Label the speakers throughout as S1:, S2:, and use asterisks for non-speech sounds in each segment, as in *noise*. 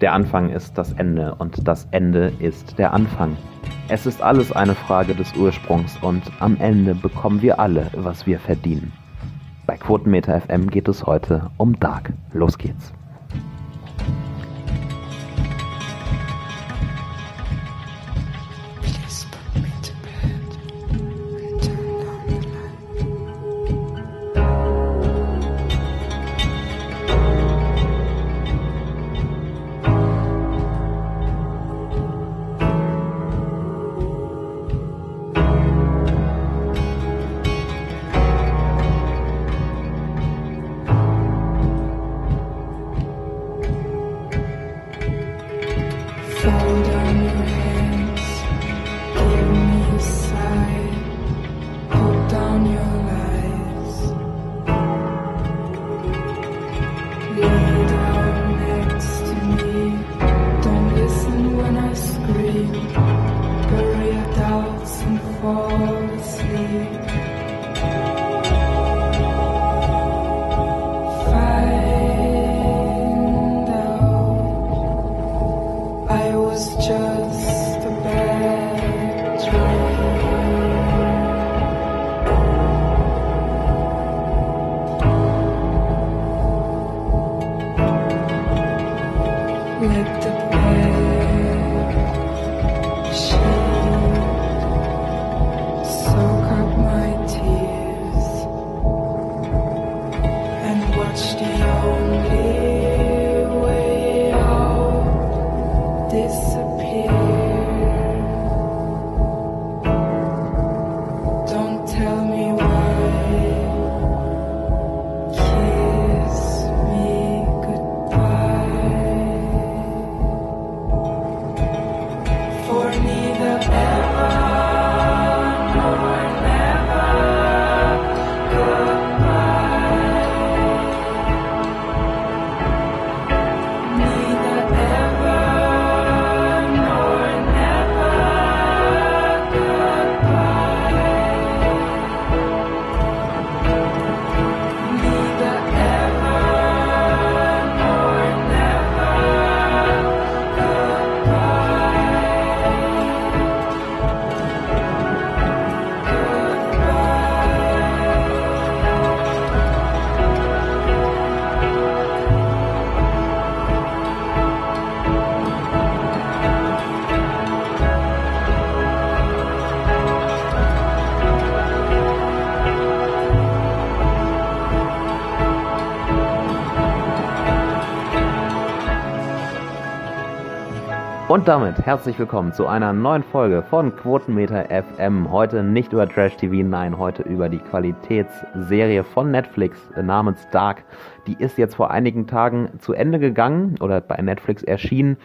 S1: Der Anfang ist das Ende und das Ende ist der Anfang. Es ist alles eine Frage des Ursprungs und am Ende bekommen wir alle, was wir verdienen. Bei Quotenmeter FM geht es heute um Dark. Los geht's. Und damit herzlich willkommen zu einer neuen Folge von Quotenmeter FM. Heute nicht über Trash TV, nein, heute über die Qualitätsserie von Netflix namens Dark. Die ist jetzt vor einigen Tagen zu Ende gegangen oder bei Netflix erschienen.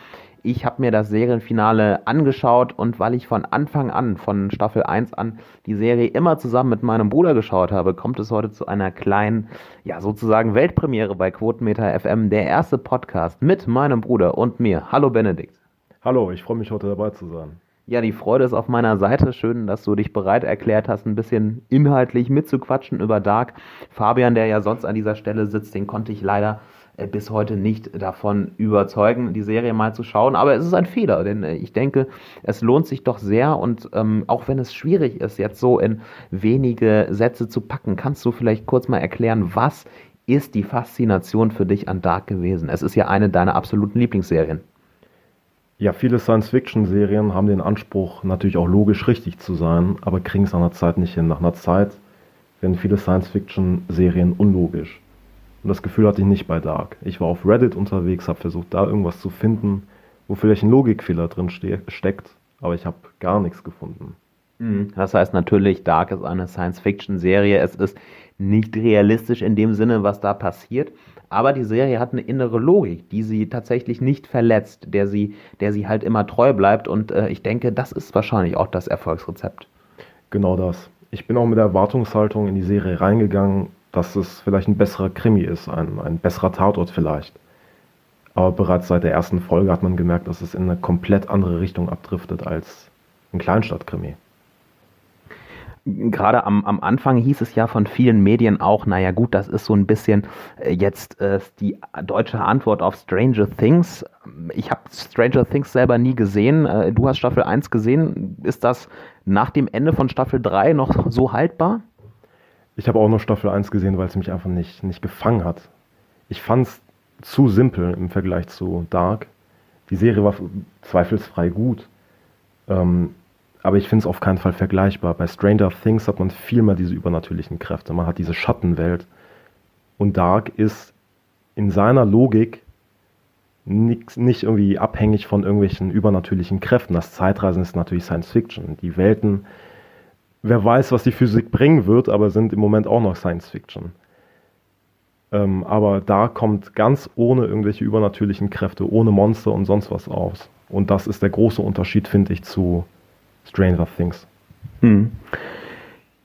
S1: Ich habe mir das Serienfinale angeschaut und weil ich von Anfang an, von Staffel 1 an, die Serie immer zusammen mit meinem Bruder geschaut habe, kommt es heute zu einer kleinen, ja sozusagen Weltpremiere bei Quotenmeter FM, der erste Podcast mit meinem Bruder und mir. Hallo Benedikt.
S2: Hallo, ich freue mich heute dabei zu sein.
S1: Ja, die Freude ist auf meiner Seite. Schön, dass du dich bereit erklärt hast, ein bisschen inhaltlich mitzuquatschen über Dark. Fabian, der ja sonst an dieser Stelle sitzt, den konnte ich leider äh, bis heute nicht davon überzeugen, die Serie mal zu schauen. Aber es ist ein Fehler, denn äh, ich denke, es lohnt sich doch sehr. Und ähm, auch wenn es schwierig ist, jetzt so in wenige Sätze zu packen, kannst du vielleicht kurz mal erklären, was ist die Faszination für dich an Dark gewesen? Es ist ja eine deiner absoluten Lieblingsserien.
S2: Ja, viele Science-Fiction-Serien haben den Anspruch, natürlich auch logisch richtig zu sein, aber kriegen es nach einer Zeit nicht hin. Nach einer Zeit werden viele Science-Fiction-Serien unlogisch. Und das Gefühl hatte ich nicht bei Dark. Ich war auf Reddit unterwegs, habe versucht, da irgendwas zu finden, wo vielleicht ein Logikfehler drin ste steckt, aber ich habe gar nichts gefunden.
S1: Mhm. Das heißt natürlich, Dark ist eine Science-Fiction-Serie. Es ist nicht realistisch in dem Sinne, was da passiert. Aber die Serie hat eine innere Logik, die sie tatsächlich nicht verletzt, der sie, der sie halt immer treu bleibt. Und äh, ich denke, das ist wahrscheinlich auch das Erfolgsrezept.
S2: Genau das. Ich bin auch mit der Erwartungshaltung in die Serie reingegangen, dass es vielleicht ein besserer Krimi ist, ein, ein besserer Tatort vielleicht. Aber bereits seit der ersten Folge hat man gemerkt, dass es in eine komplett andere Richtung abdriftet als ein Kleinstadtkrimi.
S1: Gerade am, am Anfang hieß es ja von vielen Medien auch, naja gut, das ist so ein bisschen äh, jetzt äh, die deutsche Antwort auf Stranger Things. Ich habe Stranger Things selber nie gesehen. Äh, du hast Staffel 1 gesehen. Ist das nach dem Ende von Staffel 3 noch so haltbar?
S2: Ich habe auch nur Staffel 1 gesehen, weil es mich einfach nicht, nicht gefangen hat. Ich fand es zu simpel im Vergleich zu Dark. Die Serie war zweifelsfrei gut. Ähm, aber ich finde es auf keinen Fall vergleichbar. Bei Stranger Things hat man viel mehr diese übernatürlichen Kräfte. Man hat diese Schattenwelt. Und Dark ist in seiner Logik nicht, nicht irgendwie abhängig von irgendwelchen übernatürlichen Kräften. Das Zeitreisen ist natürlich Science Fiction. Die Welten, wer weiß, was die Physik bringen wird, aber sind im Moment auch noch Science Fiction. Ähm, aber da kommt ganz ohne irgendwelche übernatürlichen Kräfte, ohne Monster und sonst was aus. Und das ist der große Unterschied, finde ich, zu Stranger Things. Hm.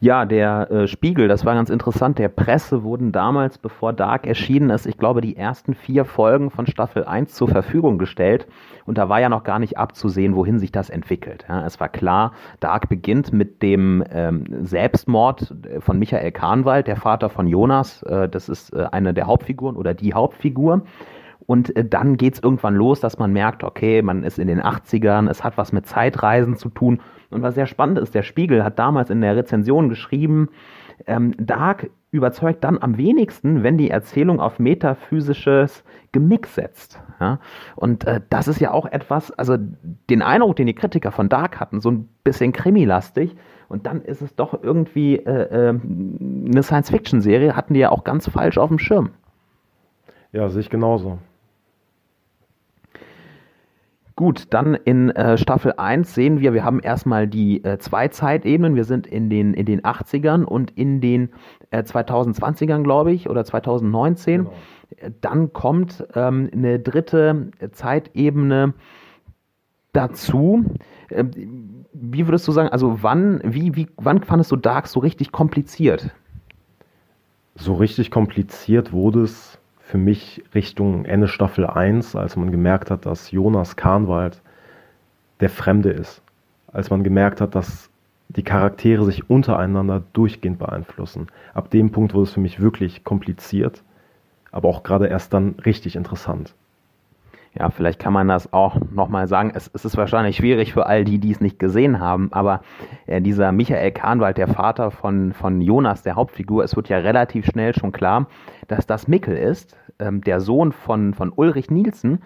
S1: Ja, der äh, Spiegel, das war ganz interessant. Der Presse wurden damals, bevor Dark erschienen ist, ich glaube, die ersten vier Folgen von Staffel 1 zur Verfügung gestellt. Und da war ja noch gar nicht abzusehen, wohin sich das entwickelt. Ja, es war klar, Dark beginnt mit dem ähm, Selbstmord von Michael Kahnwald, der Vater von Jonas. Äh, das ist äh, eine der Hauptfiguren oder die Hauptfigur. Und äh, dann geht es irgendwann los, dass man merkt, okay, man ist in den 80ern, es hat was mit Zeitreisen zu tun. Und was sehr spannend ist, der Spiegel hat damals in der Rezension geschrieben, ähm, Dark überzeugt dann am wenigsten, wenn die Erzählung auf metaphysisches Gemix setzt. Ja? Und äh, das ist ja auch etwas, also den Eindruck, den die Kritiker von Dark hatten, so ein bisschen krimilastig. Und dann ist es doch irgendwie äh, äh, eine Science-Fiction-Serie, hatten die ja auch ganz falsch auf dem Schirm.
S2: Ja, sehe ich genauso.
S1: Gut, dann in äh, Staffel 1 sehen wir, wir haben erstmal die äh, zwei Zeitebenen. Wir sind in den, in den 80ern und in den äh, 2020ern, glaube ich, oder 2019. Genau. Dann kommt ähm, eine dritte Zeitebene dazu. Ähm, wie würdest du sagen, also wann, wie, wie, wann fandest du Dark so richtig kompliziert?
S2: So richtig kompliziert wurde es für mich Richtung Ende Staffel 1, als man gemerkt hat, dass Jonas Kahnwald der Fremde ist. Als man gemerkt hat, dass die Charaktere sich untereinander durchgehend beeinflussen. Ab dem Punkt wurde es für mich wirklich kompliziert, aber auch gerade erst dann richtig interessant.
S1: Ja, vielleicht kann man das auch nochmal sagen. Es, es, ist wahrscheinlich schwierig für all die, die es nicht gesehen haben, aber äh, dieser Michael Kahnwald, der Vater von, von Jonas, der Hauptfigur, es wird ja relativ schnell schon klar, dass das Mickel ist, ähm, der Sohn von, von Ulrich Nielsen.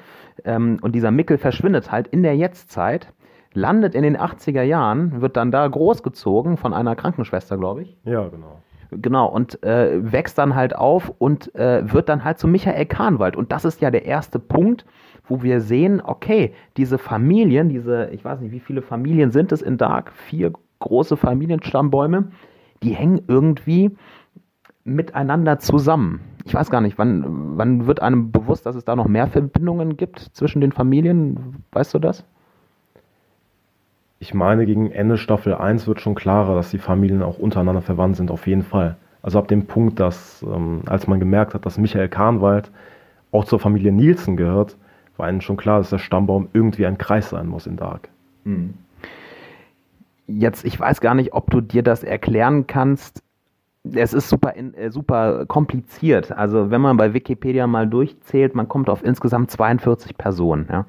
S1: Ähm, und dieser Mickel verschwindet halt in der Jetztzeit, landet in den 80er Jahren, wird dann da großgezogen von einer Krankenschwester, glaube ich.
S2: Ja, genau.
S1: Genau, und äh, wächst dann halt auf und äh, wird dann halt zu Michael Kahnwald. Und das ist ja der erste Punkt, wo wir sehen, okay, diese Familien, diese, ich weiß nicht, wie viele Familien sind es in Dark, vier große Familienstammbäume, die hängen irgendwie miteinander zusammen. Ich weiß gar nicht, wann, wann wird einem bewusst, dass es da noch mehr Verbindungen gibt zwischen den Familien? Weißt du das?
S2: Ich meine, gegen Ende Staffel 1 wird schon klarer, dass die Familien auch untereinander verwandt sind, auf jeden Fall. Also ab dem Punkt, dass, ähm, als man gemerkt hat, dass Michael Kahnwald auch zur Familie Nielsen gehört, war ihnen schon klar, dass der Stammbaum irgendwie ein Kreis sein muss in Dark. Hm.
S1: Jetzt, ich weiß gar nicht, ob du dir das erklären kannst. Es ist super, äh, super kompliziert. Also wenn man bei Wikipedia mal durchzählt, man kommt auf insgesamt 42 Personen. Ja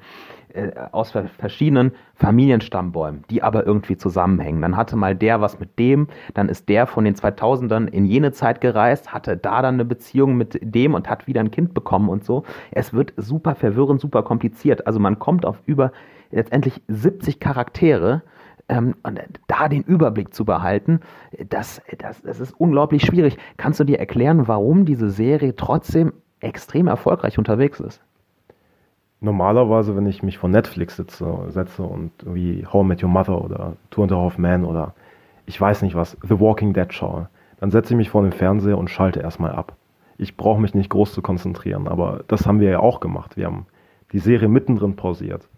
S1: äh, aus verschiedenen Familienstammbäumen, die aber irgendwie zusammenhängen. Dann hatte mal der was mit dem, dann ist der von den 2000ern in jene Zeit gereist, hatte da dann eine Beziehung mit dem und hat wieder ein Kind bekommen und so. Es wird super verwirrend, super kompliziert. Also man kommt auf über letztendlich 70 Charaktere. Ähm, und da den Überblick zu behalten, das, das, das ist unglaublich schwierig. Kannst du dir erklären, warum diese Serie trotzdem extrem erfolgreich unterwegs ist?
S2: normalerweise, wenn ich mich vor Netflix sitze, setze und wie How I Your Mother oder Two and a Half Men oder ich weiß nicht was, The Walking Dead schaue, dann setze ich mich vor den Fernseher und schalte erstmal ab. Ich brauche mich nicht groß zu konzentrieren, aber das haben wir ja auch gemacht. Wir haben die Serie mittendrin pausiert.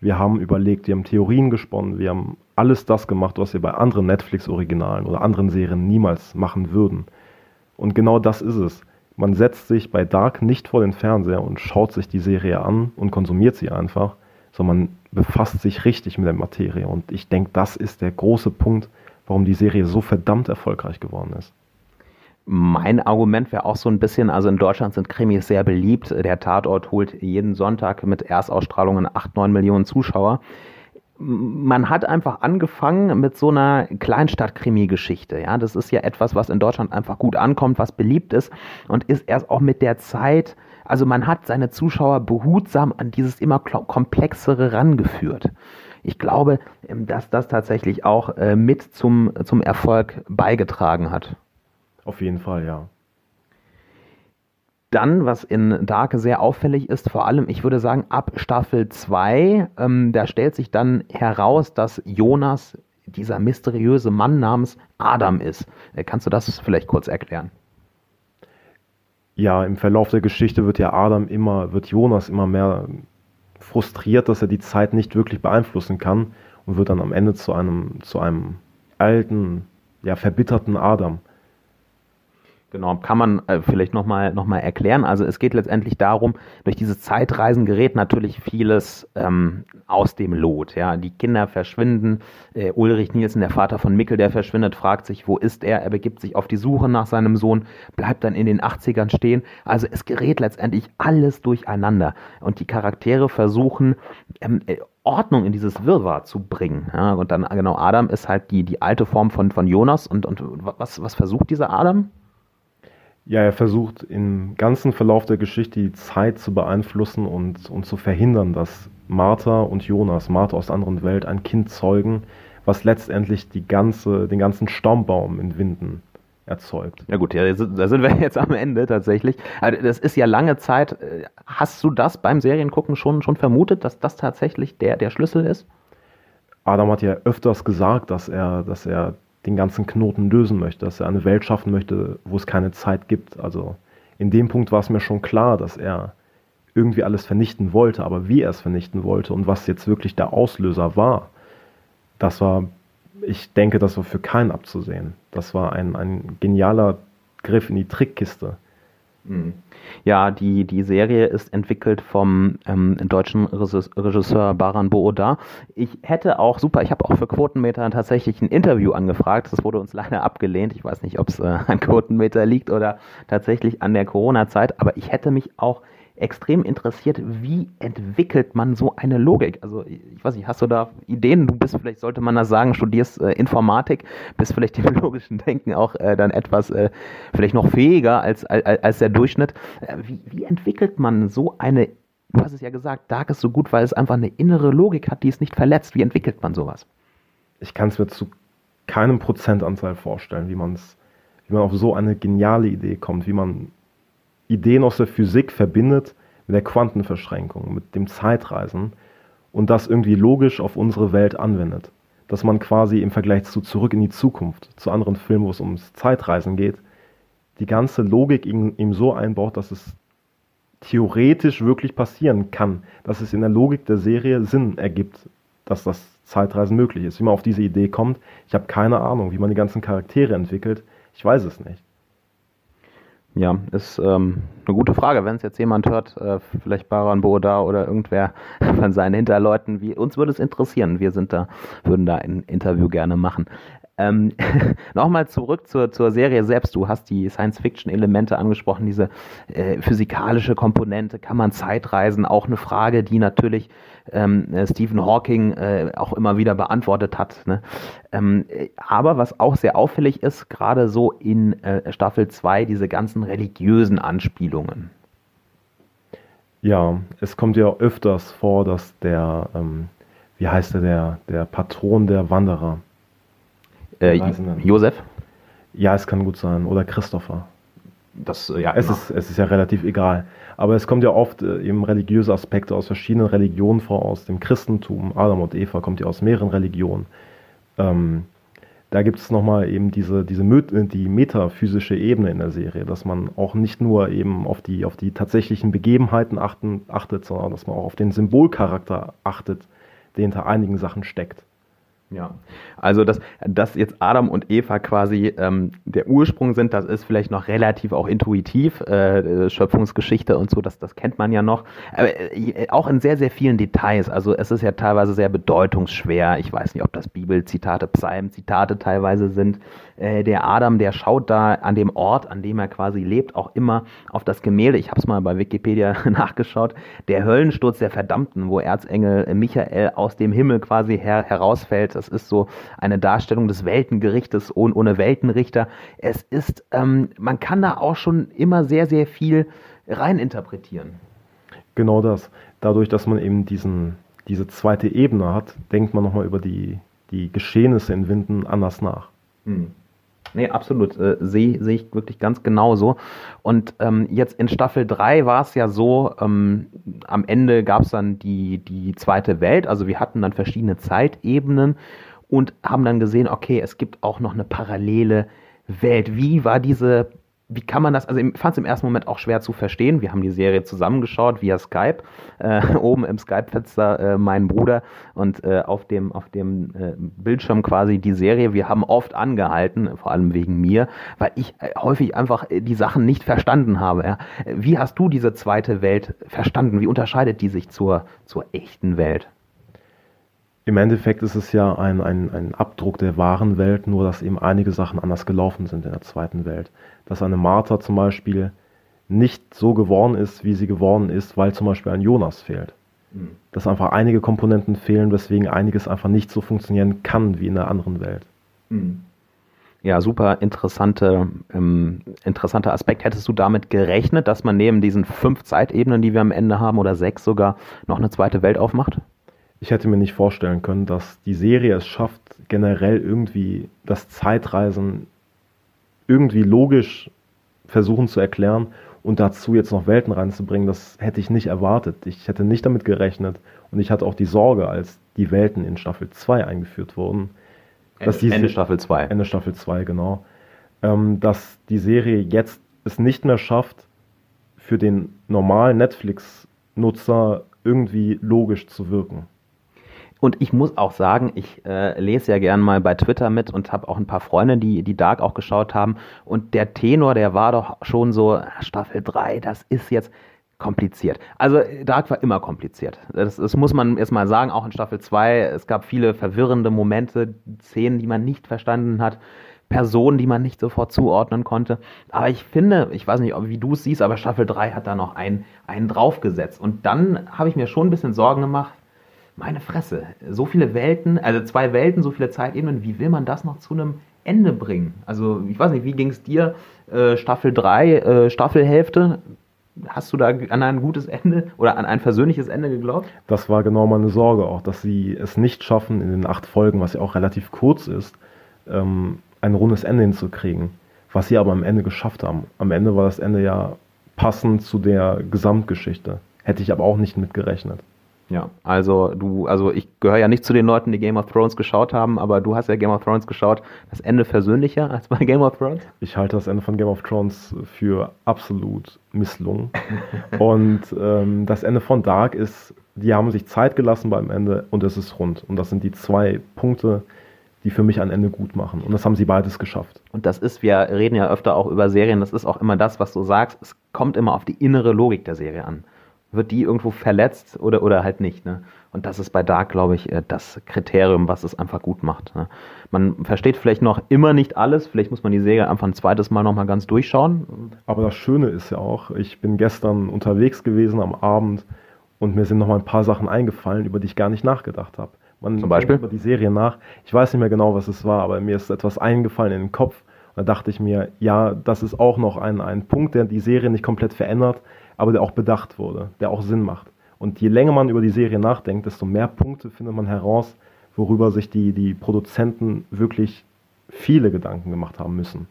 S2: Wir haben überlegt, wir haben Theorien gesponnen, wir haben alles das gemacht, was wir bei anderen Netflix-Originalen oder anderen Serien niemals machen würden. Und genau das ist es. Man setzt sich bei Dark nicht vor den Fernseher und schaut sich die Serie an und konsumiert sie einfach, sondern man befasst sich richtig mit der Materie. Und ich denke, das ist der große Punkt, warum die Serie so verdammt erfolgreich geworden ist.
S1: Mein Argument wäre auch so ein bisschen, also in Deutschland sind Krimis sehr beliebt. Der Tatort holt jeden Sonntag mit Erstausstrahlungen 8, 9 Millionen Zuschauer. Man hat einfach angefangen mit so einer Kleinstadt-Krimi-Geschichte. Ja, das ist ja etwas, was in Deutschland einfach gut ankommt, was beliebt ist und ist erst auch mit der Zeit, also man hat seine Zuschauer behutsam an dieses immer komplexere rangeführt. Ich glaube, dass das tatsächlich auch äh, mit zum, zum Erfolg beigetragen hat.
S2: Auf jeden Fall, ja.
S1: Dann, was in Dark sehr auffällig ist, vor allem, ich würde sagen, ab Staffel 2, ähm, da stellt sich dann heraus, dass Jonas dieser mysteriöse Mann namens Adam ist. Äh, kannst du das vielleicht kurz erklären?
S2: Ja, im Verlauf der Geschichte wird ja Adam immer, wird Jonas immer mehr frustriert, dass er die Zeit nicht wirklich beeinflussen kann und wird dann am Ende zu einem, zu einem alten, ja, verbitterten Adam.
S1: Genau, kann man äh, vielleicht nochmal noch mal erklären. Also es geht letztendlich darum, durch dieses Zeitreisen gerät natürlich vieles ähm, aus dem Lot. Ja, Die Kinder verschwinden. Äh, Ulrich Nielsen, der Vater von Mickel, der verschwindet, fragt sich, wo ist er? Er begibt sich auf die Suche nach seinem Sohn, bleibt dann in den 80ern stehen. Also es gerät letztendlich alles durcheinander. Und die Charaktere versuchen, ähm, äh, Ordnung in dieses Wirrwarr zu bringen. Ja, und dann, genau, Adam ist halt die, die alte Form von, von Jonas. Und, und was, was versucht dieser Adam?
S2: Ja, er versucht im ganzen Verlauf der Geschichte die Zeit zu beeinflussen und, und zu verhindern, dass Martha und Jonas, Martha aus der anderen Welt, ein Kind zeugen, was letztendlich die ganze, den ganzen Staumbaum in Winden erzeugt.
S1: Ja gut, ja, da sind wir *laughs* jetzt am Ende tatsächlich. Also das ist ja lange Zeit. Äh, hast du das beim Seriengucken schon, schon vermutet, dass das tatsächlich der, der Schlüssel ist?
S2: Adam hat ja öfters gesagt, dass er, dass er den ganzen Knoten lösen möchte, dass er eine Welt schaffen möchte, wo es keine Zeit gibt. Also in dem Punkt war es mir schon klar, dass er irgendwie alles vernichten wollte, aber wie er es vernichten wollte und was jetzt wirklich der Auslöser war, das war, ich denke, das war für keinen abzusehen. Das war ein, ein genialer Griff in die Trickkiste.
S1: Mhm. Ja, die, die Serie ist entwickelt vom ähm, deutschen Regisseur Baran Booda. Ich hätte auch, super, ich habe auch für Quotenmeter tatsächlich ein Interview angefragt. Das wurde uns *laughs* leider abgelehnt. Ich weiß nicht, ob es äh, an Quotenmeter liegt oder tatsächlich an der Corona-Zeit, aber ich hätte mich auch extrem interessiert, wie entwickelt man so eine Logik? Also ich weiß nicht, hast du da Ideen? Du bist vielleicht, sollte man das sagen, studierst äh, Informatik, bist vielleicht im *laughs* logischen Denken auch äh, dann etwas äh, vielleicht noch fähiger als, als, als der Durchschnitt. Äh, wie, wie entwickelt man so eine, du hast es ja gesagt, Dark ist so gut, weil es einfach eine innere Logik hat, die es nicht verletzt. Wie entwickelt man sowas?
S2: Ich kann es mir zu keinem Prozentanteil vorstellen, wie man wie man auf so eine geniale Idee kommt, wie man Ideen aus der Physik verbindet mit der Quantenverschränkung, mit dem Zeitreisen und das irgendwie logisch auf unsere Welt anwendet. Dass man quasi im Vergleich zu Zurück in die Zukunft, zu anderen Filmen, wo es ums Zeitreisen geht, die ganze Logik ihm, so einbaut, dass es theoretisch wirklich passieren kann, dass es in der Logik der Serie Sinn ergibt, dass das Zeitreisen möglich ist. Wie man auf diese Idee kommt, ich habe keine Ahnung. Wie man die ganzen Charaktere entwickelt, ich weiß es nicht.
S1: Ja, ist ähm, eine gute Frage. Wenn es jetzt jemand hört, äh, vielleicht Baran Boda oder irgendwer *laughs* von seinen Hinterleuten, wie, uns würde es interessieren. Wir sind da, würden da ein Interview gerne machen. Ähm, *laughs* Nochmal zurück zur, zur Serie selbst. Du hast die Science-Fiction-Elemente angesprochen, diese äh, physikalische Komponente. Kann man Zeitreisen? Auch eine Frage, die natürlich ähm, äh, Stephen Hawking äh, auch immer wieder beantwortet hat. Ne? Ähm, aber was auch sehr auffällig ist, gerade so in äh, Staffel 2, diese ganzen religiösen Anspielungen.
S2: Ja, es kommt ja öfters vor, dass der, ähm, wie heißt der, der, der Patron der Wanderer,
S1: äh, Josef?
S2: Ja, es kann gut sein. Oder Christopher.
S1: Das, äh, ja,
S2: es, ist, es ist ja relativ egal. Aber es kommt ja oft äh, eben religiöse Aspekte aus verschiedenen Religionen vor, aus dem Christentum. Adam und Eva kommt ja aus mehreren Religionen. Ähm, da gibt es nochmal eben diese, diese die metaphysische Ebene in der Serie, dass man auch nicht nur eben auf die, auf die tatsächlichen Begebenheiten achten, achtet, sondern dass man auch auf den Symbolcharakter achtet, der hinter einigen Sachen steckt.
S1: Ja, also dass, dass jetzt Adam und Eva quasi ähm, der Ursprung sind, das ist vielleicht noch relativ auch intuitiv, äh, Schöpfungsgeschichte und so, das, das kennt man ja noch. Aber äh, auch in sehr, sehr vielen Details. Also es ist ja teilweise sehr bedeutungsschwer. Ich weiß nicht, ob das Bibelzitate, Psalmzitate teilweise sind. Äh, der Adam, der schaut da an dem Ort, an dem er quasi lebt, auch immer auf das Gemälde. Ich habe es mal bei Wikipedia *laughs* nachgeschaut. Der Höllensturz der Verdammten, wo Erzengel Michael aus dem Himmel quasi her herausfällt das ist so eine Darstellung des Weltengerichtes ohne, ohne Weltenrichter. Es ist, ähm, man kann da auch schon immer sehr, sehr viel reininterpretieren.
S2: Genau das. Dadurch, dass man eben diesen, diese zweite Ebene hat, denkt man nochmal über die, die Geschehnisse in Winden anders nach. Hm.
S1: Nee, absolut. Äh, Sehe seh ich wirklich ganz genauso. Und ähm, jetzt in Staffel 3 war es ja so, ähm, am Ende gab es dann die, die zweite Welt. Also wir hatten dann verschiedene Zeitebenen und haben dann gesehen, okay, es gibt auch noch eine parallele Welt. Wie war diese wie kann man das, also ich fand es im ersten Moment auch schwer zu verstehen. Wir haben die Serie zusammengeschaut via Skype, äh, *laughs* oben im Skype-Fenster äh, mein Bruder und äh, auf dem, auf dem äh, Bildschirm quasi die Serie. Wir haben oft angehalten, vor allem wegen mir, weil ich äh, häufig einfach äh, die Sachen nicht verstanden habe. Ja. Wie hast du diese zweite Welt verstanden? Wie unterscheidet die sich zur, zur echten Welt?
S2: Im Endeffekt ist es ja ein, ein, ein Abdruck der wahren Welt, nur dass eben einige Sachen anders gelaufen sind in der zweiten Welt dass eine Martha zum Beispiel nicht so geworden ist, wie sie geworden ist, weil zum Beispiel ein Jonas fehlt. Mhm. Dass einfach einige Komponenten fehlen, weswegen einiges einfach nicht so funktionieren kann wie in der anderen Welt. Mhm.
S1: Ja, super interessante, ähm, interessanter Aspekt. Hättest du damit gerechnet, dass man neben diesen fünf Zeitebenen, die wir am Ende haben, oder sechs sogar, noch eine zweite Welt aufmacht?
S2: Ich hätte mir nicht vorstellen können, dass die Serie es schafft, generell irgendwie das Zeitreisen irgendwie logisch versuchen zu erklären und dazu jetzt noch Welten reinzubringen, das hätte ich nicht erwartet. Ich hätte nicht damit gerechnet und ich hatte auch die Sorge, als die Welten in Staffel 2 eingeführt wurden.
S1: Ende, diese, Ende Staffel 2.
S2: Ende Staffel 2, genau. Ähm, dass die Serie jetzt es nicht mehr schafft, für den normalen Netflix-Nutzer irgendwie logisch zu wirken.
S1: Und ich muss auch sagen, ich äh, lese ja gern mal bei Twitter mit und habe auch ein paar Freunde, die, die Dark auch geschaut haben. Und der Tenor, der war doch schon so, Staffel 3, das ist jetzt kompliziert. Also Dark war immer kompliziert. Das, das muss man erstmal sagen, auch in Staffel 2. Es gab viele verwirrende Momente, Szenen, die man nicht verstanden hat. Personen, die man nicht sofort zuordnen konnte. Aber ich finde, ich weiß nicht, wie du es siehst, aber Staffel 3 hat da noch einen, einen draufgesetzt. Und dann habe ich mir schon ein bisschen Sorgen gemacht, meine Fresse, so viele Welten, also zwei Welten, so viele Zeitebenen, wie will man das noch zu einem Ende bringen? Also, ich weiß nicht, wie ging es dir? Äh, Staffel 3, äh, Staffelhälfte, hast du da an ein gutes Ende oder an ein versöhnliches Ende geglaubt?
S2: Das war genau meine Sorge auch, dass sie es nicht schaffen, in den acht Folgen, was ja auch relativ kurz ist, ähm, ein rundes Ende hinzukriegen. Was sie aber am Ende geschafft haben. Am Ende war das Ende ja passend zu der Gesamtgeschichte. Hätte ich aber auch nicht mit gerechnet.
S1: Ja, also du, also ich gehöre ja nicht zu den Leuten, die Game of Thrones geschaut haben, aber du hast ja Game of Thrones geschaut. Das Ende versöhnlicher als bei Game of Thrones?
S2: Ich halte das Ende von Game of Thrones für absolut misslungen. *laughs* und ähm, das Ende von Dark ist, die haben sich Zeit gelassen beim Ende und es ist rund. Und das sind die zwei Punkte, die für mich ein Ende gut machen. Und das haben sie beides geschafft.
S1: Und das ist, wir reden ja öfter auch über Serien, das ist auch immer das, was du sagst. Es kommt immer auf die innere Logik der Serie an wird die irgendwo verletzt oder, oder halt nicht. Ne? Und das ist bei Dark, glaube ich, äh, das Kriterium, was es einfach gut macht. Ne? Man versteht vielleicht noch immer nicht alles, vielleicht muss man die Serie einfach ein zweites Mal nochmal ganz durchschauen.
S2: Aber das Schöne ist ja auch, ich bin gestern unterwegs gewesen am Abend und mir sind nochmal ein paar Sachen eingefallen, über die ich gar nicht nachgedacht habe.
S1: Man Zum Beispiel?
S2: über die Serie nach. Ich weiß nicht mehr genau, was es war, aber mir ist etwas eingefallen in den Kopf. Da dachte ich mir, ja, das ist auch noch ein, ein Punkt, der die Serie nicht komplett verändert, aber der auch bedacht wurde, der auch Sinn macht. Und je länger man über die Serie nachdenkt, desto mehr Punkte findet man heraus, worüber sich die, die Produzenten wirklich viele Gedanken gemacht haben müssen.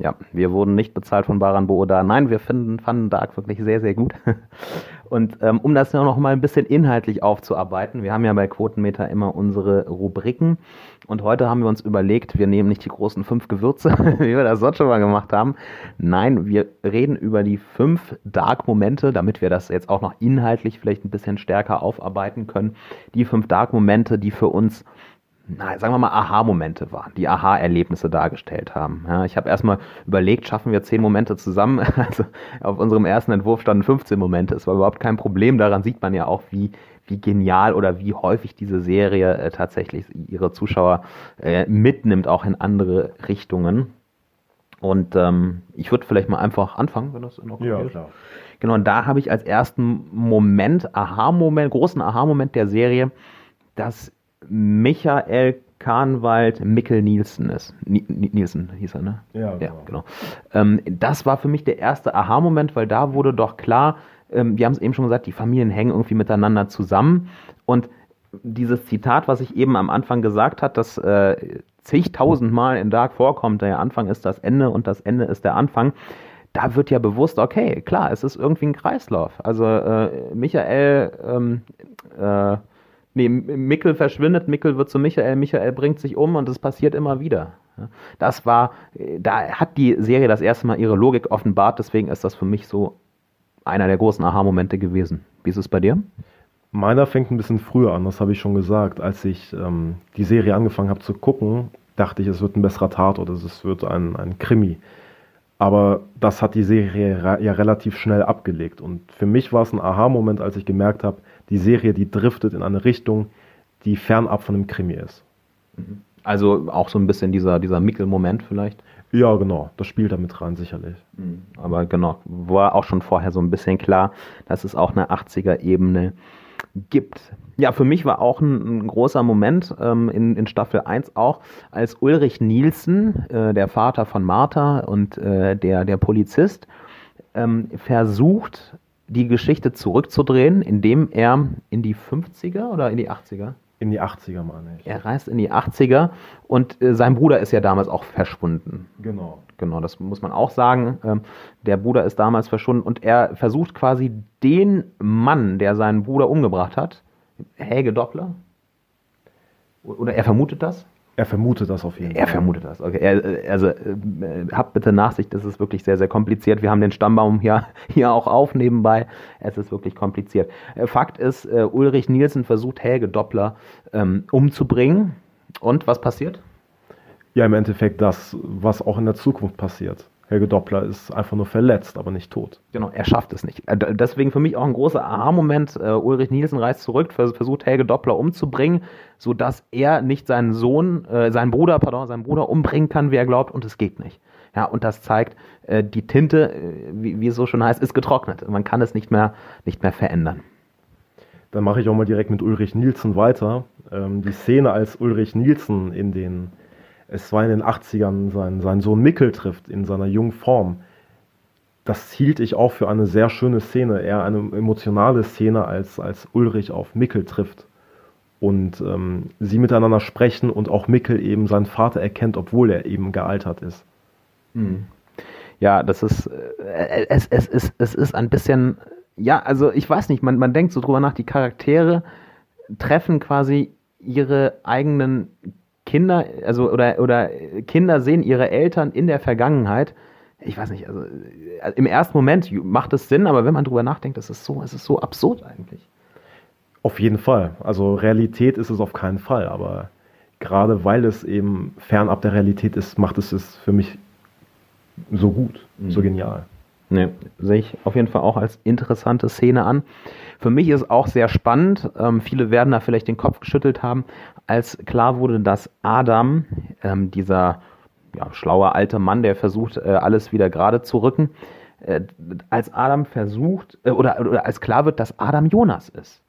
S1: Ja, wir wurden nicht bezahlt von Baran Booda. Nein, wir finden, fanden Dark wirklich sehr, sehr gut. *laughs* Und ähm, um das noch mal ein bisschen inhaltlich aufzuarbeiten, wir haben ja bei Quotenmeter immer unsere Rubriken. Und heute haben wir uns überlegt, wir nehmen nicht die großen fünf Gewürze, *laughs* wie wir das sonst schon mal gemacht haben. Nein, wir reden über die fünf Dark-Momente, damit wir das jetzt auch noch inhaltlich vielleicht ein bisschen stärker aufarbeiten können. Die fünf Dark-Momente, die für uns na, sagen wir mal, Aha-Momente waren, die Aha-Erlebnisse dargestellt haben. Ja, ich habe erstmal überlegt, schaffen wir zehn Momente zusammen? *laughs* Also auf unserem ersten Entwurf standen 15 Momente. Es war überhaupt kein Problem. Daran sieht man ja auch, wie, wie genial oder wie häufig diese Serie äh, tatsächlich ihre Zuschauer äh, mitnimmt, auch in andere Richtungen. Und ähm, ich würde vielleicht mal einfach anfangen, wenn das in Ordnung ja, ist. Klar. Genau, und da habe ich als ersten Moment, Aha-Moment, großen Aha-Moment der Serie, dass Michael Kahnwald Mikkel Nielsen ist. Nielsen hieß er, ne?
S2: Ja, genau. Ja, genau.
S1: Ähm, das war für mich der erste Aha-Moment, weil da wurde doch klar, ähm, wir haben es eben schon gesagt, die Familien hängen irgendwie miteinander zusammen. Und dieses Zitat, was ich eben am Anfang gesagt habe, das äh, zigtausendmal in Dark vorkommt, der Anfang ist das Ende und das Ende ist der Anfang, da wird ja bewusst, okay, klar, es ist irgendwie ein Kreislauf. Also äh, Michael, ähm, äh, nee, Mickel verschwindet, Mickel wird zu Michael, Michael bringt sich um und es passiert immer wieder. Das war, da hat die Serie das erste Mal ihre Logik offenbart, deswegen ist das für mich so einer der großen Aha-Momente gewesen. Wie ist es bei dir?
S2: Meiner fängt ein bisschen früher an, das habe ich schon gesagt. Als ich ähm, die Serie angefangen habe zu gucken, dachte ich, es wird ein besserer Tat oder es wird ein, ein Krimi. Aber das hat die Serie ja relativ schnell abgelegt. Und für mich war es ein Aha-Moment, als ich gemerkt habe, die Serie, die driftet in eine Richtung, die fernab von einem Krimi ist.
S1: Mhm. Also auch so ein bisschen dieser, dieser Mickel-Moment vielleicht?
S2: Ja, genau. Das spielt damit rein, sicherlich.
S1: Mhm. Aber genau, war auch schon vorher so ein bisschen klar, dass es auch eine 80er-Ebene gibt. Ja, für mich war auch ein, ein großer Moment ähm, in, in Staffel 1 auch, als Ulrich Nielsen, äh, der Vater von Martha und äh, der, der Polizist, ähm, versucht, die Geschichte zurückzudrehen, indem er in die 50er oder in die 80er?
S2: In die 80er, meine ich.
S1: Er reist in die 80er und äh, sein Bruder ist ja damals auch verschwunden.
S2: Genau.
S1: Genau, das muss man auch sagen. Ähm, der Bruder ist damals verschwunden und er versucht quasi den Mann, der seinen Bruder umgebracht hat, Helge Doppler, oder er vermutet das?
S2: Er vermutet das auf jeden
S1: Fall. Er vermutet das. Okay. Er, also äh, habt bitte Nachsicht, das ist wirklich sehr, sehr kompliziert. Wir haben den Stammbaum hier, *laughs* hier auch auf nebenbei. Es ist wirklich kompliziert. Äh, Fakt ist, äh, Ulrich Nielsen versucht Helge Doppler ähm, umzubringen. Und was passiert?
S2: Ja, im Endeffekt das, was auch in der Zukunft passiert. Helge Doppler ist einfach nur verletzt, aber nicht tot.
S1: Genau, er schafft es nicht. Äh, deswegen für mich auch ein großer Aha-Moment. Uh, Ulrich Nielsen reist zurück, versucht Helge Doppler umzubringen, sodass er nicht seinen Sohn, äh, seinen Bruder, pardon, seinen Bruder umbringen kann, wie er glaubt, und es geht nicht. Ja, und das zeigt, äh, die Tinte, äh, wie, wie, es so schon heißt, ist getrocknet. Man kann es nicht mehr, nicht mehr verändern.
S2: Dann mache ich auch mal direkt mit Ulrich Nielsen weiter. Ähm, die Szene, als Ulrich Nielsen in den es war in den 80ern sein, sein Sohn Mickel trifft in seiner jungen Form. Das hielt ich auch für eine sehr schöne Szene, eher eine emotionale Szene, als, als Ulrich auf Mickel trifft. Und ähm, sie miteinander sprechen und auch Mickel eben seinen Vater erkennt, obwohl er eben gealtert ist.
S1: Hm. Ja, das ist, äh, es, es, es, es ist ein bisschen, ja, also ich weiß nicht, man, man denkt so drüber nach, die Charaktere treffen quasi ihre eigenen Kinder, also oder, oder Kinder sehen ihre Eltern in der Vergangenheit. Ich weiß nicht, also im ersten Moment macht es Sinn, aber wenn man drüber nachdenkt, ist es so, ist es so absurd eigentlich.
S2: Auf jeden Fall. Also Realität ist es auf keinen Fall, aber gerade weil es eben fernab der Realität ist, macht es es für mich so gut, mhm. so genial.
S1: Ne, sehe ich auf jeden Fall auch als interessante Szene an. Für mich ist auch sehr spannend, ähm, viele werden da vielleicht den Kopf geschüttelt haben, als klar wurde, dass Adam, ähm, dieser ja, schlaue alte Mann, der versucht, äh, alles wieder gerade zu rücken, äh, als Adam versucht, äh, oder, oder als klar wird, dass Adam Jonas ist.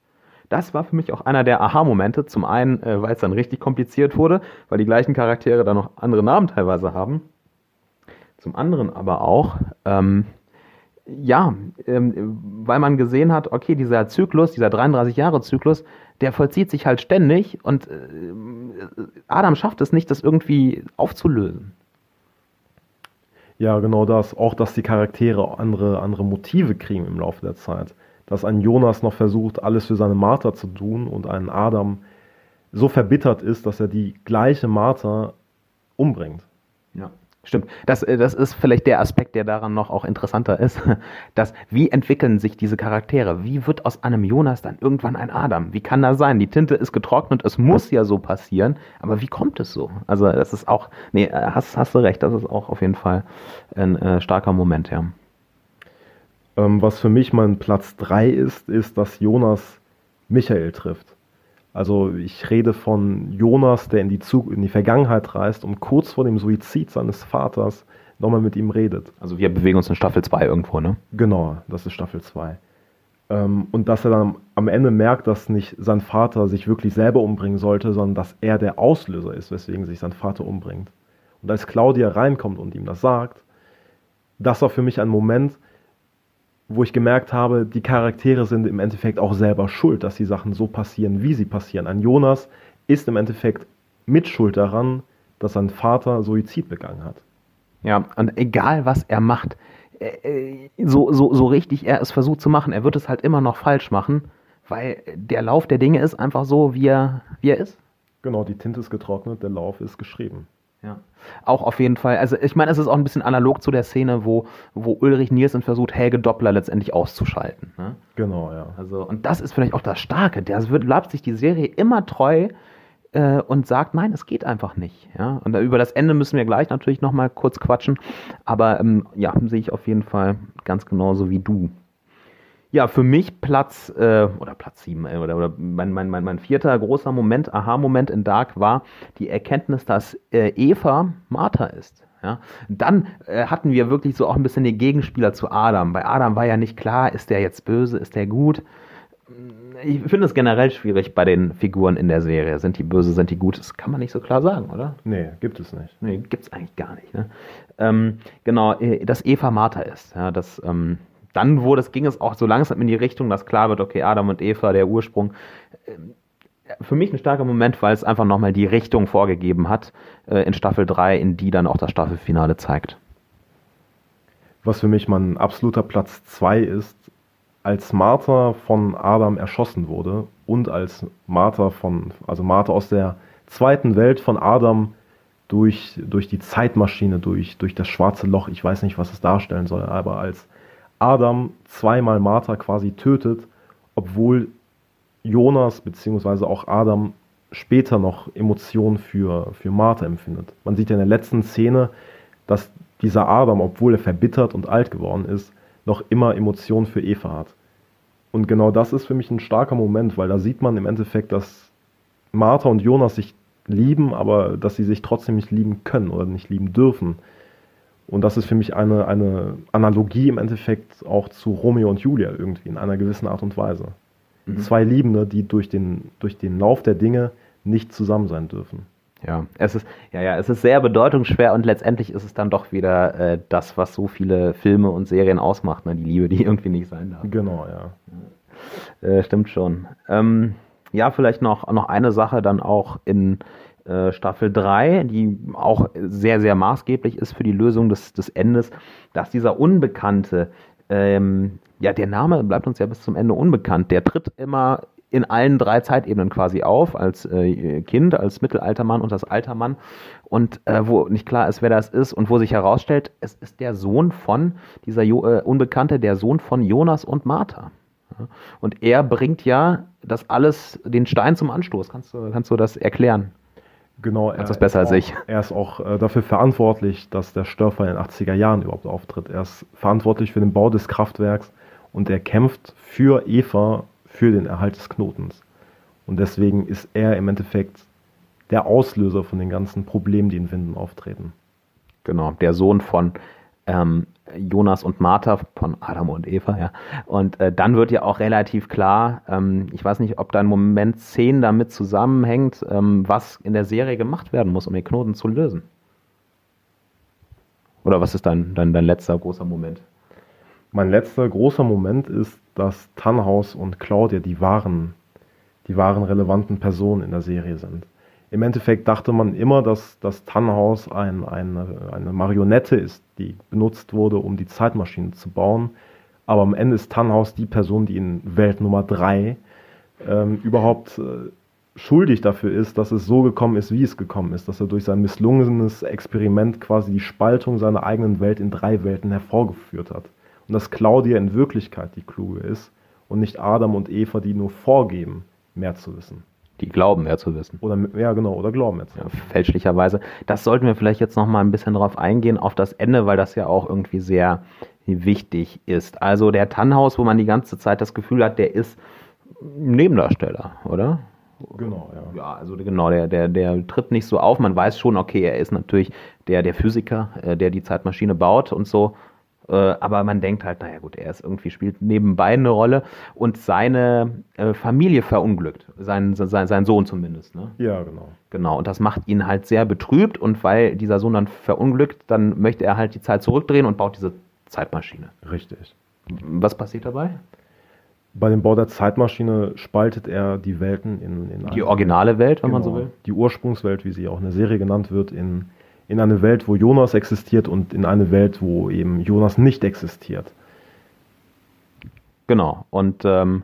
S1: Das war für mich auch einer der Aha-Momente. Zum einen, äh, weil es dann richtig kompliziert wurde, weil die gleichen Charaktere dann noch andere Namen teilweise haben. Zum anderen aber auch, ähm, ja, ähm, weil man gesehen hat, okay, dieser Zyklus, dieser 33-Jahre-Zyklus, der vollzieht sich halt ständig und äh, Adam schafft es nicht, das irgendwie aufzulösen.
S2: Ja, genau das. Auch, dass die Charaktere andere, andere Motive kriegen im Laufe der Zeit. Dass ein Jonas noch versucht, alles für seine Martha zu tun und ein Adam so verbittert ist, dass er die gleiche Martha umbringt.
S1: Ja. Stimmt. Das, äh, das ist vielleicht der Aspekt, der daran noch auch interessanter ist. *laughs* Dass, wie entwickeln sich diese Charaktere? Wie wird aus einem Jonas dann irgendwann ein Adam? Wie kann das sein? Die Tinte ist getrocknet, es muss ja so passieren, aber wie kommt es so? Also, das ist auch, nee, äh, hast, hast du recht, das ist auch auf jeden Fall ein äh, starker Moment, ja.
S2: Ähm, was für mich mein Platz 3 ist, ist, dass Jonas Michael trifft. Also ich rede von Jonas, der in die, Zug in die Vergangenheit reist und kurz vor dem Suizid seines Vaters nochmal mit ihm redet.
S1: Also wir bewegen uns in Staffel 2 irgendwo, ne?
S2: Genau, das ist Staffel 2. Ähm, und dass er dann am Ende merkt, dass nicht sein Vater sich wirklich selber umbringen sollte, sondern dass er der Auslöser ist, weswegen sich sein Vater umbringt. Und als Claudia reinkommt und ihm das sagt, das war für mich ein Moment, wo ich gemerkt habe, die Charaktere sind im Endeffekt auch selber schuld, dass die Sachen so passieren, wie sie passieren. Ein Jonas ist im Endeffekt mitschuld daran, dass sein Vater Suizid begangen hat.
S1: Ja, und egal was er macht, äh, so, so, so richtig er es versucht zu machen, er wird es halt immer noch falsch machen, weil der Lauf der Dinge ist einfach so, wie er, wie er ist.
S2: Genau, die Tinte ist getrocknet, der Lauf ist geschrieben.
S1: Ja. Auch auf jeden Fall. Also ich meine, es ist auch ein bisschen analog zu der Szene, wo, wo Ulrich Nielsen versucht, Helge Doppler letztendlich auszuschalten. Ne?
S2: Genau, ja.
S1: Also, und das ist vielleicht auch das Starke. Der wird, bleibt sich die Serie immer treu äh, und sagt, nein, es geht einfach nicht. Ja? Und über das Ende müssen wir gleich natürlich nochmal kurz quatschen. Aber ähm, ja, sehe ich auf jeden Fall ganz genauso wie du. Ja, für mich Platz, äh, oder Platz 7, äh, oder, oder mein, mein, mein, mein vierter großer Moment, Aha-Moment in Dark war die Erkenntnis, dass äh, Eva Martha ist. Ja? Dann äh, hatten wir wirklich so auch ein bisschen den Gegenspieler zu Adam. Bei Adam war ja nicht klar, ist der jetzt böse, ist der gut. Ich finde es generell schwierig bei den Figuren in der Serie. Sind die böse, sind die gut? Das kann man nicht so klar sagen, oder?
S2: Nee, gibt es nicht.
S1: Nee, gibt es eigentlich gar nicht. Ne? Ähm, genau, äh, dass Eva Martha ist. Ja, das, ähm, dann wurde es, ging es auch so langsam in die Richtung, dass klar wird, okay, Adam und Eva, der Ursprung. Ähm, für mich ein starker Moment, weil es einfach nochmal die Richtung vorgegeben hat äh, in Staffel 3, in die dann auch das Staffelfinale zeigt.
S2: Was für mich mein absoluter Platz 2 ist, als Martha von Adam erschossen wurde und als Martha von, also Martha aus der zweiten Welt von Adam durch, durch die Zeitmaschine, durch, durch das schwarze Loch, ich weiß nicht, was es darstellen soll, aber als Adam zweimal Martha quasi tötet, obwohl Jonas bzw. auch Adam später noch Emotionen für, für Martha empfindet. Man sieht ja in der letzten Szene, dass dieser Adam, obwohl er verbittert und alt geworden ist, noch immer Emotionen für Eva hat. Und genau das ist für mich ein starker Moment, weil da sieht man im Endeffekt, dass Martha und Jonas sich lieben, aber dass sie sich trotzdem nicht lieben können oder nicht lieben dürfen. Und das ist für mich eine, eine Analogie im Endeffekt auch zu Romeo und Julia irgendwie in einer gewissen Art und Weise. Mhm. Zwei Liebende, die durch den, durch den Lauf der Dinge nicht zusammen sein dürfen.
S1: Ja, es ist, ja, ja, es ist sehr bedeutungsschwer und letztendlich ist es dann doch wieder äh, das, was so viele Filme und Serien ausmacht, ne? die Liebe, die *laughs* irgendwie nicht sein darf.
S2: Genau, ja.
S1: Äh, stimmt schon. Ähm, ja, vielleicht noch, noch eine Sache dann auch in, Staffel 3, die auch sehr, sehr maßgeblich ist für die Lösung des, des Endes, dass dieser Unbekannte, ähm, ja, der Name bleibt uns ja bis zum Ende unbekannt, der tritt immer in allen drei Zeitebenen quasi auf, als äh, Kind, als Mittelaltermann und als Altermann und äh, wo nicht klar ist, wer das ist und wo sich herausstellt, es ist der Sohn von, dieser jo äh, Unbekannte, der Sohn von Jonas und Martha. Und er bringt ja das alles, den Stein zum Anstoß. Kannst du, kannst du das erklären?
S2: Genau,
S1: er, das besser als ich.
S2: Er ist auch äh, dafür verantwortlich, dass der Störfall in den 80er Jahren überhaupt auftritt. Er ist verantwortlich für den Bau des Kraftwerks und er kämpft für Eva, für den Erhalt des Knotens. Und deswegen ist er im Endeffekt der Auslöser von den ganzen Problemen, die in Winden auftreten.
S1: Genau, der Sohn von ähm, Jonas und Martha von Adam und Eva, ja. Und äh, dann wird ja auch relativ klar, ähm, ich weiß nicht, ob da ein Moment 10 damit zusammenhängt, ähm, was in der Serie gemacht werden muss, um den Knoten zu lösen. Oder was ist dein, dein, dein letzter großer Moment?
S2: Mein letzter großer Moment ist, dass Tannhaus und Claudia die wahren, die wahren relevanten Personen in der Serie sind. Im Endeffekt dachte man immer, dass das Tannhaus ein, eine, eine Marionette ist, die benutzt wurde, um die Zeitmaschine zu bauen. Aber am Ende ist Tannhaus die Person, die in Welt Nummer 3 ähm, überhaupt äh, schuldig dafür ist, dass es so gekommen ist, wie es gekommen ist, dass er durch sein misslungenes Experiment quasi die Spaltung seiner eigenen Welt in drei Welten hervorgeführt hat. Und dass Claudia in Wirklichkeit die Kluge ist und nicht Adam und Eva, die nur vorgeben, mehr zu wissen.
S1: Die glauben mehr zu wissen.
S2: Oder ja genau, oder glauben wissen.
S1: Ja, fälschlicherweise. Das sollten wir vielleicht jetzt noch mal ein bisschen darauf eingehen, auf das Ende, weil das ja auch irgendwie sehr wichtig ist. Also der Tannhaus, wo man die ganze Zeit das Gefühl hat, der ist Nebendarsteller, oder?
S2: Genau, ja.
S1: Ja, also genau, der, der, der tritt nicht so auf. Man weiß schon, okay, er ist natürlich der, der Physiker, äh, der die Zeitmaschine baut und so. Äh, aber man denkt halt, naja gut, er ist irgendwie, spielt nebenbei eine Rolle und seine äh, Familie verunglückt. Sein, sein, sein Sohn zumindest. Ne?
S2: Ja, genau.
S1: Genau, und das macht ihn halt sehr betrübt und weil dieser Sohn dann verunglückt, dann möchte er halt die Zeit zurückdrehen und baut diese Zeitmaschine.
S2: Richtig.
S1: Was passiert dabei?
S2: Bei dem Bau der Zeitmaschine spaltet er die Welten in, in
S1: die originale Welt, wenn genau, man so will.
S2: Die Ursprungswelt, wie sie auch in der Serie genannt wird, in, in eine Welt, wo Jonas existiert und in eine Welt, wo eben Jonas nicht existiert.
S1: Genau. Und ähm,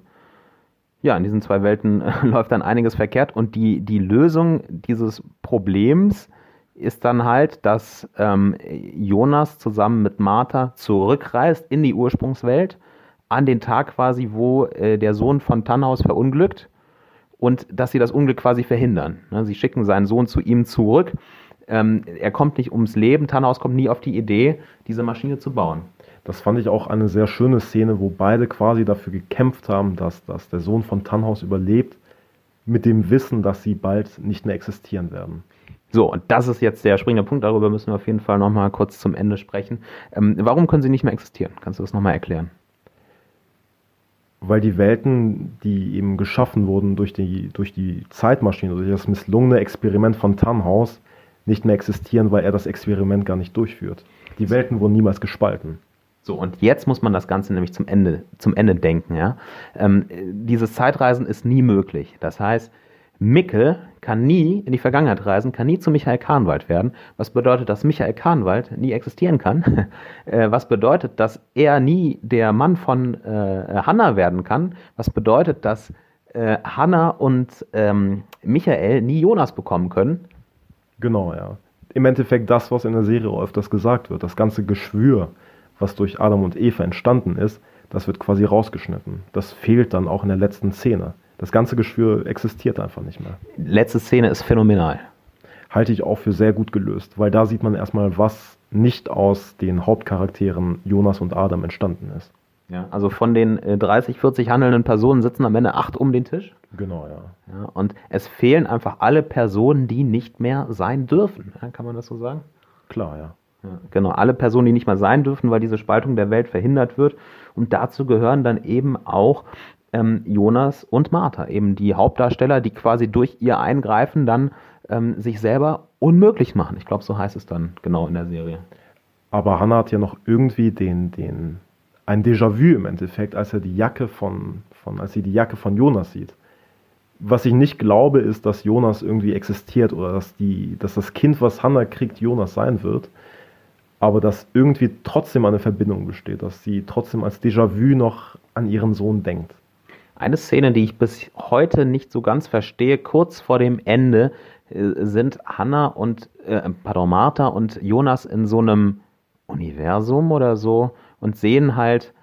S1: ja, in diesen zwei Welten *laughs* läuft dann einiges verkehrt. Und die, die Lösung dieses Problems ist dann halt, dass ähm, Jonas zusammen mit Martha zurückreist in die Ursprungswelt an den Tag quasi, wo äh, der Sohn von Tannhaus verunglückt und dass sie das Unglück quasi verhindern. Ne? Sie schicken seinen Sohn zu ihm zurück. Ähm, er kommt nicht ums Leben, Tannhaus kommt nie auf die Idee, diese Maschine zu bauen.
S2: Das fand ich auch eine sehr schöne Szene, wo beide quasi dafür gekämpft haben, dass, dass der Sohn von Tannhaus überlebt, mit dem Wissen, dass sie bald nicht mehr existieren werden.
S1: So, und das ist jetzt der springende Punkt, darüber müssen wir auf jeden Fall nochmal kurz zum Ende sprechen. Ähm, warum können sie nicht mehr existieren? Kannst du das nochmal erklären?
S2: weil die Welten, die eben geschaffen wurden durch die, durch die Zeitmaschine, durch das misslungene Experiment von Tannhaus, nicht mehr existieren, weil er das Experiment gar nicht durchführt. Die Welten wurden niemals gespalten.
S1: So, und jetzt muss man das Ganze nämlich zum Ende, zum Ende denken. Ja? Ähm, dieses Zeitreisen ist nie möglich. Das heißt, Mickel kann nie in die Vergangenheit reisen, kann nie zu Michael Kahnwald werden, was bedeutet, dass Michael Kahnwald nie existieren kann, *laughs* äh, was bedeutet, dass er nie der Mann von äh, Hanna werden kann, was bedeutet, dass äh, Hanna und ähm, Michael nie Jonas bekommen können.
S2: Genau, ja. Im Endeffekt das, was in der Serie öfters gesagt wird, das ganze Geschwür, was durch Adam und Eva entstanden ist, das wird quasi rausgeschnitten. Das fehlt dann auch in der letzten Szene. Das ganze Geschwür existiert einfach nicht mehr.
S1: Letzte Szene ist phänomenal.
S2: Halte ich auch für sehr gut gelöst, weil da sieht man erstmal, was nicht aus den Hauptcharakteren Jonas und Adam entstanden ist.
S1: Ja, also von den 30, äh, 40 handelnden Personen sitzen am Ende acht um den Tisch.
S2: Genau, ja.
S1: ja und es fehlen einfach alle Personen, die nicht mehr sein dürfen. Ja, kann man das so sagen?
S2: Klar, ja.
S1: ja. Genau, alle Personen, die nicht mehr sein dürfen, weil diese Spaltung der Welt verhindert wird. Und dazu gehören dann eben auch ähm, Jonas und Martha, eben die Hauptdarsteller, die quasi durch ihr Eingreifen dann ähm, sich selber unmöglich machen. Ich glaube, so heißt es dann genau in der Serie.
S2: Aber Hannah hat ja noch irgendwie den, den, ein Déjà-vu im Endeffekt, als er die Jacke von, von, als sie die Jacke von Jonas sieht. Was ich nicht glaube, ist, dass Jonas irgendwie existiert oder dass, die, dass das Kind, was Hannah kriegt, Jonas sein wird. Aber dass irgendwie trotzdem eine Verbindung besteht, dass sie trotzdem als Déjà-vu noch an ihren Sohn denkt.
S1: Eine Szene, die ich bis heute nicht so ganz verstehe, kurz vor dem Ende äh, sind Hannah und, äh, pardon, Martha und Jonas in so einem Universum oder so und sehen halt,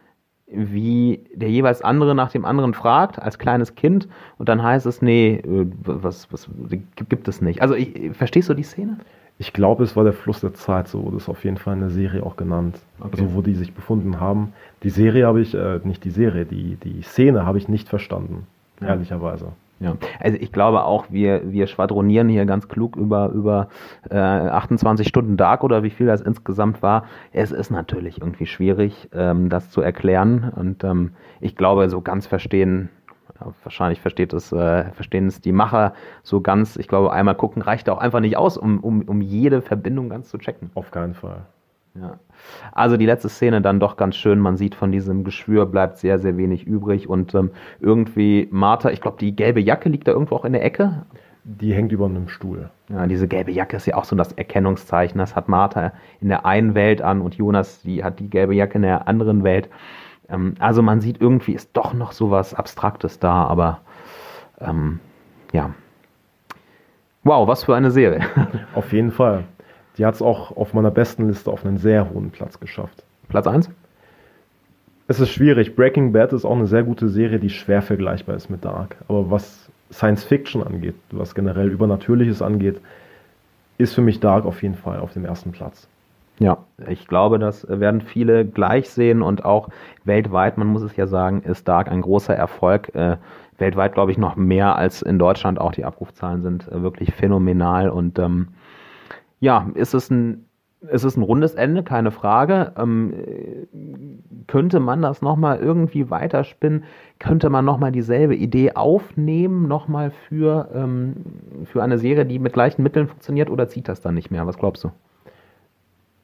S1: wie der jeweils andere nach dem anderen fragt, als kleines Kind, und dann heißt es, nee, äh, was, was gibt es nicht. Also ich, verstehst du die Szene?
S2: Ich glaube, es war der Fluss der Zeit, so wurde es auf jeden Fall in der Serie auch genannt. Okay. Also wo die sich befunden haben. Die Serie habe ich, äh, nicht die Serie, die, die Szene habe ich nicht verstanden, ja. ehrlicherweise.
S1: Ja, also ich glaube auch, wir, wir schwadronieren hier ganz klug über, über äh, 28 Stunden Dark oder wie viel das insgesamt war. Es ist natürlich irgendwie schwierig, ähm, das zu erklären. Und ähm, ich glaube, so ganz verstehen wahrscheinlich versteht es, äh, verstehen es die Macher so ganz. Ich glaube, einmal gucken reicht auch einfach nicht aus, um, um, um jede Verbindung ganz zu checken.
S2: Auf keinen Fall.
S1: Ja. Also die letzte Szene dann doch ganz schön. Man sieht von diesem Geschwür bleibt sehr, sehr wenig übrig und ähm, irgendwie Martha, ich glaube, die gelbe Jacke liegt da irgendwo auch in der Ecke.
S2: Die hängt über einem Stuhl.
S1: Ja, diese gelbe Jacke ist ja auch so das Erkennungszeichen. Das hat Martha in der einen Welt an und Jonas, die hat die gelbe Jacke in der anderen Welt. Ähm, also man sieht irgendwie ist doch noch so was Abstraktes da, aber ähm, ja. Wow, was für eine Serie.
S2: auf jeden Fall. Die hat es auch auf meiner besten Liste auf einen sehr hohen Platz geschafft.
S1: Platz 1?
S2: Es ist schwierig. Breaking Bad ist auch eine sehr gute Serie, die schwer vergleichbar ist mit Dark. Aber was Science Fiction angeht, was generell Übernatürliches angeht, ist für mich Dark auf jeden Fall auf dem ersten Platz.
S1: Ja, ich glaube, das werden viele gleich sehen und auch weltweit, man muss es ja sagen, ist Dark ein großer Erfolg. Äh, weltweit glaube ich noch mehr als in Deutschland. Auch die Abrufzahlen sind äh, wirklich phänomenal und ähm, ja, ist es ein es ein rundes Ende, keine Frage. Ähm, könnte man das nochmal irgendwie weiterspinnen? Könnte man nochmal dieselbe Idee aufnehmen, nochmal für, ähm, für eine Serie, die mit gleichen Mitteln funktioniert, oder zieht das dann nicht mehr? Was glaubst du?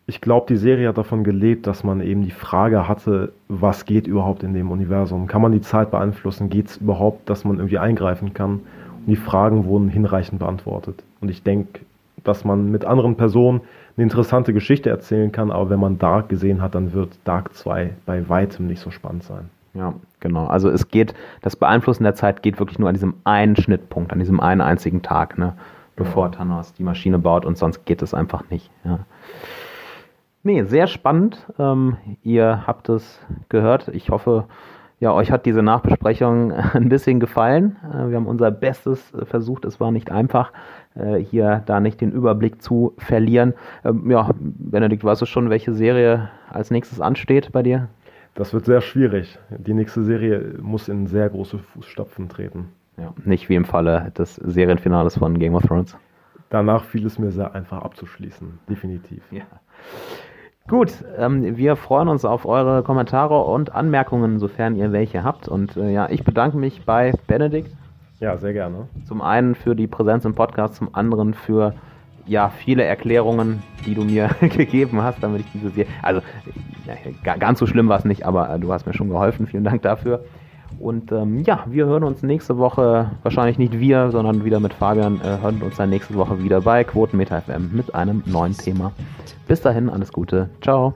S2: Ich glaube, die Serie hat davon gelebt, dass man eben die Frage hatte, was geht überhaupt in dem Universum? Kann man die Zeit beeinflussen? Geht es überhaupt, dass man irgendwie eingreifen kann? Und die Fragen wurden hinreichend beantwortet. Und ich denke, dass man mit anderen Personen eine interessante Geschichte erzählen kann, aber wenn man Dark gesehen hat, dann wird Dark 2 bei weitem nicht so spannend sein.
S1: Ja, genau. Also es geht, das Beeinflussen der Zeit geht wirklich nur an diesem einen Schnittpunkt, an diesem einen einzigen Tag, ne? bevor ja. Thanos die Maschine baut und sonst geht es einfach nicht. Ja. Nee, sehr spannend. Ähm, ihr habt es gehört. Ich hoffe, ja, euch hat diese Nachbesprechung *laughs* ein bisschen gefallen. Äh, wir haben unser Bestes versucht. Es war nicht einfach, äh, hier da nicht den Überblick zu verlieren. Ähm, ja, Benedikt, weißt du schon, welche Serie als nächstes ansteht bei dir?
S2: Das wird sehr schwierig. Die nächste Serie muss in sehr große Fußstapfen treten.
S1: Ja, nicht wie im Falle des Serienfinales von Game of Thrones.
S2: Danach fiel es mir sehr einfach abzuschließen, definitiv.
S1: Ja. Gut, ähm, wir freuen uns auf eure Kommentare und Anmerkungen, sofern ihr welche habt. Und äh, ja, ich bedanke mich bei Benedikt.
S2: Ja, sehr gerne.
S1: Zum einen für die Präsenz im Podcast, zum anderen für ja, viele Erklärungen, die du mir *laughs* gegeben hast, damit ich diese Serie. Also, ja, ganz so schlimm war es nicht, aber äh, du hast mir schon geholfen. Vielen Dank dafür. Und ähm, ja, wir hören uns nächste Woche, wahrscheinlich nicht wir, sondern wieder mit Fabian, äh, hören uns dann nächste Woche wieder bei Quotenmeter FM mit einem neuen Thema. Bis dahin, alles Gute. Ciao.